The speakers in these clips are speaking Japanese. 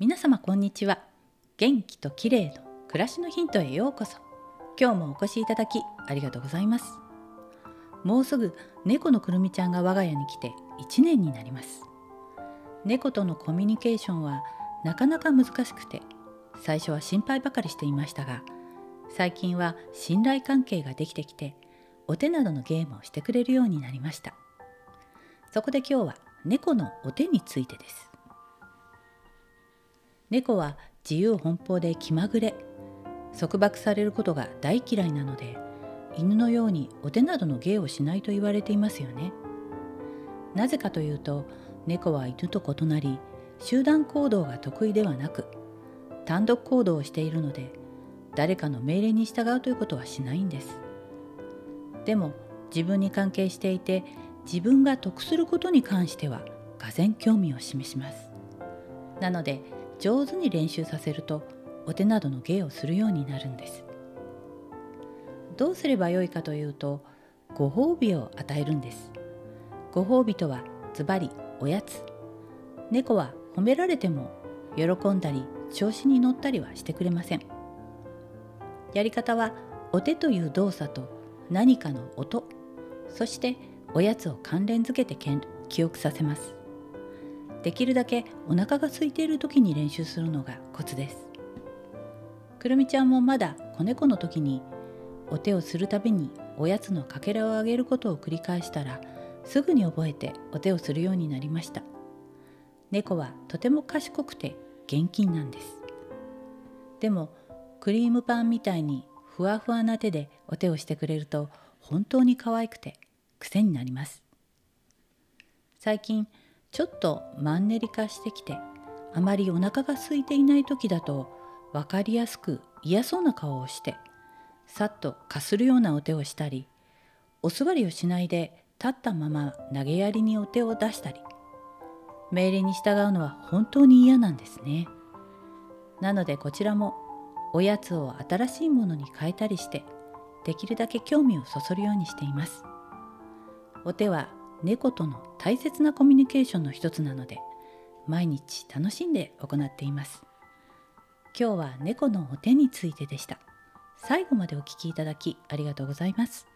皆様こんにちは。元気と綺麗の暮らしのヒントへようこそ。今日もお越しいただきありがとうございます。もうすぐ猫のくるみちゃんが我が家に来て1年になります。猫とのコミュニケーションはなかなか難しくて最初は心配ばかりしていましたが最近は信頼関係ができてきてお手などのゲームをしてくれるようになりました。そこで今日は猫のお手についてです。猫は自由奔放で気まぐれ。束縛されることが大嫌いなので犬のようにお手などの芸をしないと言われていますよね。なぜかというと猫は犬と異なり集団行動が得意ではなく単独行動をしているので誰かの命令に従うということはしないんです。でも自分に関係していて自分が得することに関してはがぜ興味を示します。なので上手に練習させるとお手などの芸をするようになるんです。どうすればよいかというとご褒美を与えるんです。ご褒美とはズバリおやつ。猫は褒められても喜んだり調子に乗ったりはしてくれません。やり方はお手という動作と何かの音。そしておやつを関連づけて記憶させます。できるだけお腹が空いている時に練習するのがコツです。くるみちゃんもまだ子猫の時にお手をするたびにおやつのかけらをあげることを繰り返したらすぐに覚えてお手をするようになりました。猫はとても賢くて現金なんです。でもクリームパンみたいにふわふわな手でお手をしてくれると本当に可愛くて癖になります。最近ちょっとマンネリ化してきてあまりお腹が空いていない時だと分かりやすく嫌そうな顔をしてさっとかするようなお手をしたりお座りをしないで立ったまま投げやりにお手を出したり。命令に従うのは本当に嫌なんですね。なのでこちらもおやつを新しいものに変えたりしてできるだけ興味をそそるようにしています。お手は猫との大切なコミュニケーションの一つなので毎日楽しんで行っています。今日は猫のお手についてでした。最後までお聴きいただきありがとうございます。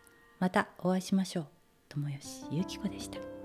またお会いしましょう。友吉ゆき子でした。